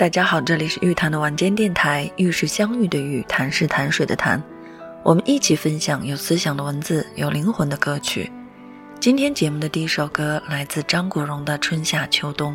大家好，这里是玉潭的晚间电台，玉是相遇的玉，潭是潭水的潭。我们一起分享有思想的文字，有灵魂的歌曲。今天节目的第一首歌来自张国荣的《春夏秋冬》。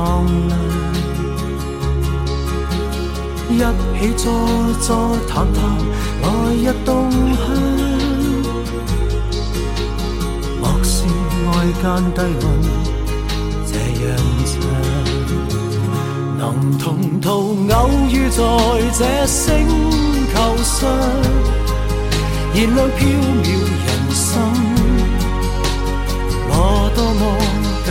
放亮。一起坐坐谈谈来日动向，莫视外间低温，这样长，能同途偶遇在这星球上。燃亮飘渺人生，我多么够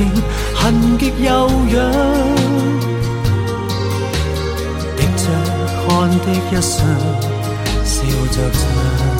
情，痕极悠扬。滴着汗的一双，笑着唱。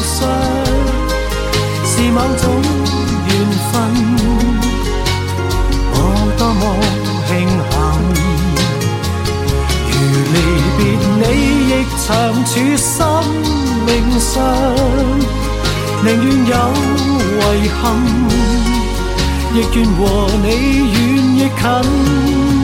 是某种缘分，我多么庆幸。如离别你，亦长处生命上，宁愿有遗憾，亦愿和你远亦近。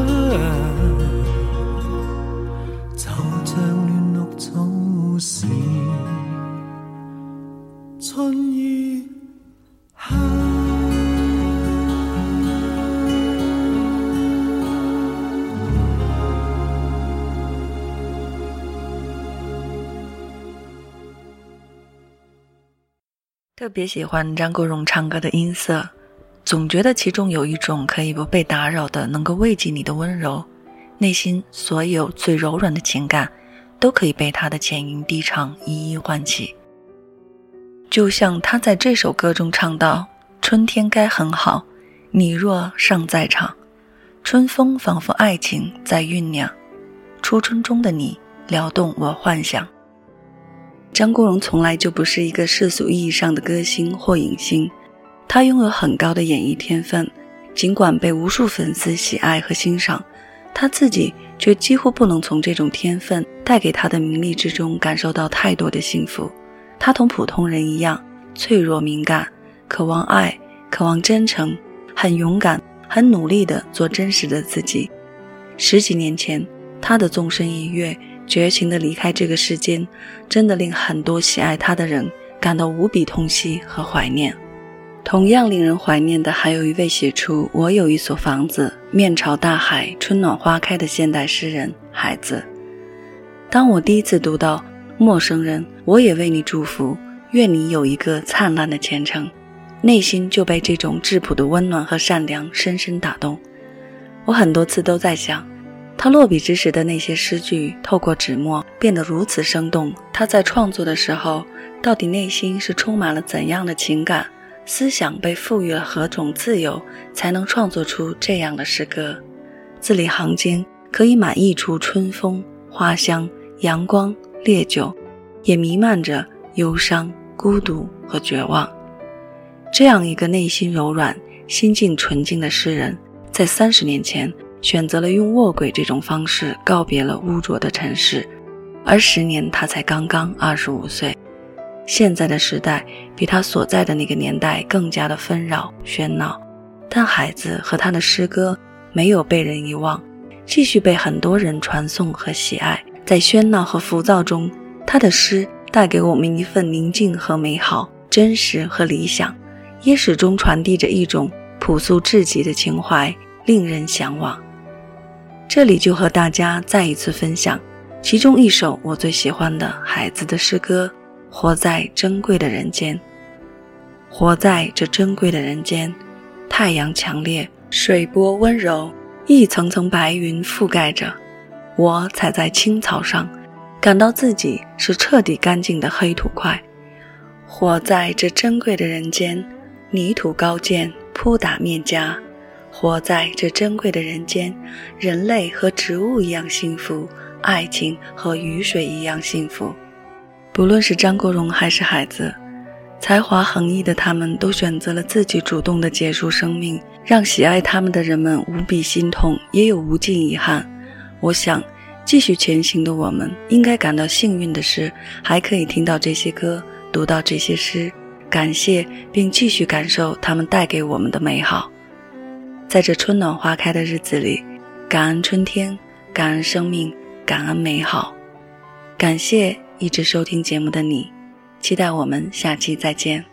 特别喜欢张国荣唱歌的音色，总觉得其中有一种可以不被打扰的、能够慰藉你的温柔，内心所有最柔软的情感，都可以被他的浅吟低唱一一唤起。就像他在这首歌中唱到：“春天该很好，你若尚在场，春风仿佛爱情在酝酿，初春中的你撩动我幻想。”张国荣从来就不是一个世俗意义上的歌星或影星，他拥有很高的演艺天分，尽管被无数粉丝喜爱和欣赏，他自己却几乎不能从这种天分带给他的名利之中感受到太多的幸福。他同普通人一样脆弱敏感，渴望爱，渴望真诚，很勇敢，很努力地做真实的自己。十几年前，他的纵身一跃，绝情的离开这个世间，真的令很多喜爱他的人感到无比痛惜和怀念。同样令人怀念的，还有一位写出“我有一所房子，面朝大海，春暖花开”的现代诗人海子。当我第一次读到“陌生人，我也为你祝福，愿你有一个灿烂的前程”，内心就被这种质朴的温暖和善良深深打动。我很多次都在想，他落笔之时的那些诗句，透过纸墨变得如此生动。他在创作的时候，到底内心是充满了怎样的情感？思想被赋予了何种自由，才能创作出这样的诗歌？字里行间可以满溢出春风、花香、阳光、烈酒，也弥漫着忧伤、孤独和绝望。这样一个内心柔软、心境纯净的诗人，在三十年前选择了用卧轨这种方式告别了污浊的尘世，而十年他才刚刚二十五岁。现在的时代比他所在的那个年代更加的纷扰喧闹，但孩子和他的诗歌没有被人遗忘，继续被很多人传颂和喜爱。在喧闹和浮躁中，他的诗带给我们一份宁静和美好，真实和理想，也始终传递着一种朴素至极的情怀，令人向往。这里就和大家再一次分享其中一首我最喜欢的孩子的诗歌。活在珍贵的人间，活在这珍贵的人间，太阳强烈，水波温柔，一层层白云覆盖着我，踩在青草上，感到自己是彻底干净的黑土块。活在这珍贵的人间，泥土高见，扑打面颊。活在这珍贵的人间，人类和植物一样幸福，爱情和雨水一样幸福。不论是张国荣还是海子，才华横溢的他们，都选择了自己主动的结束生命，让喜爱他们的人们无比心痛，也有无尽遗憾。我想，继续前行的我们，应该感到幸运的是，还可以听到这些歌，读到这些诗，感谢并继续感受他们带给我们的美好。在这春暖花开的日子里，感恩春天，感恩生命，感恩美好，感谢。一直收听节目的你，期待我们下期再见。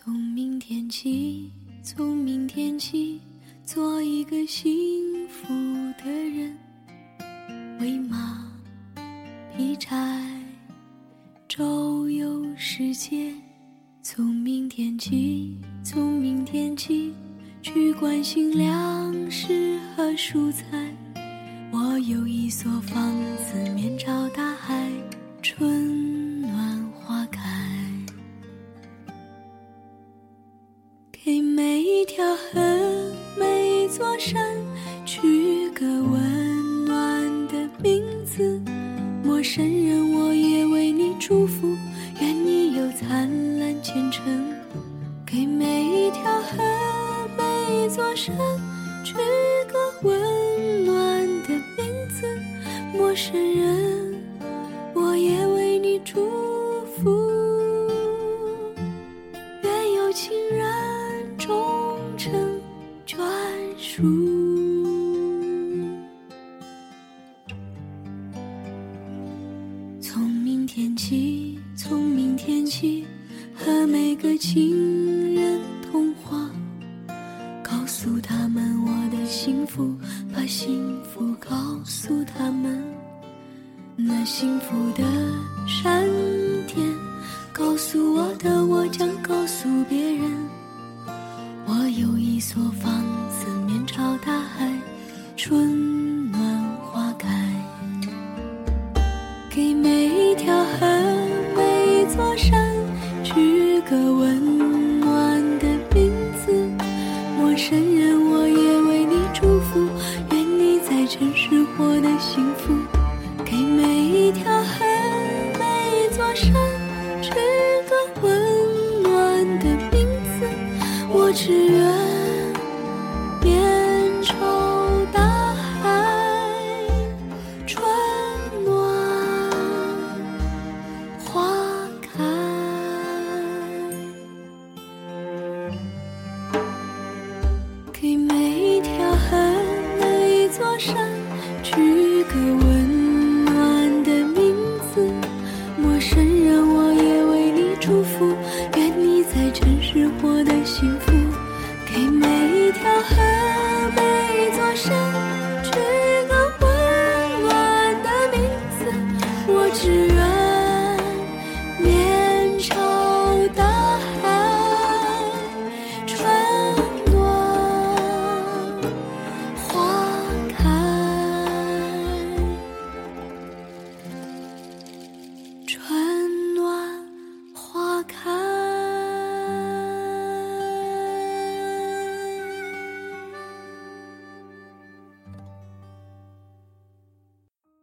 从明天起，从明天起。做一个幸福的人，喂马，劈柴，周游世界。从明天起，从明天起，去关心粮食和蔬菜。我有一所房子，面朝大海，春每一。座山，取个温暖的名字。陌生人，我也为你祝福，愿你有灿烂前程。从明天起，从明天起，和每个情人通话，告诉他们我的幸福，把幸福告诉他们。那幸福的闪电，告诉我的，我将告诉别人。我有一所房子，朝大海，春暖花开。给每一条河，每一座山，取个温陌生人我也为你祝福。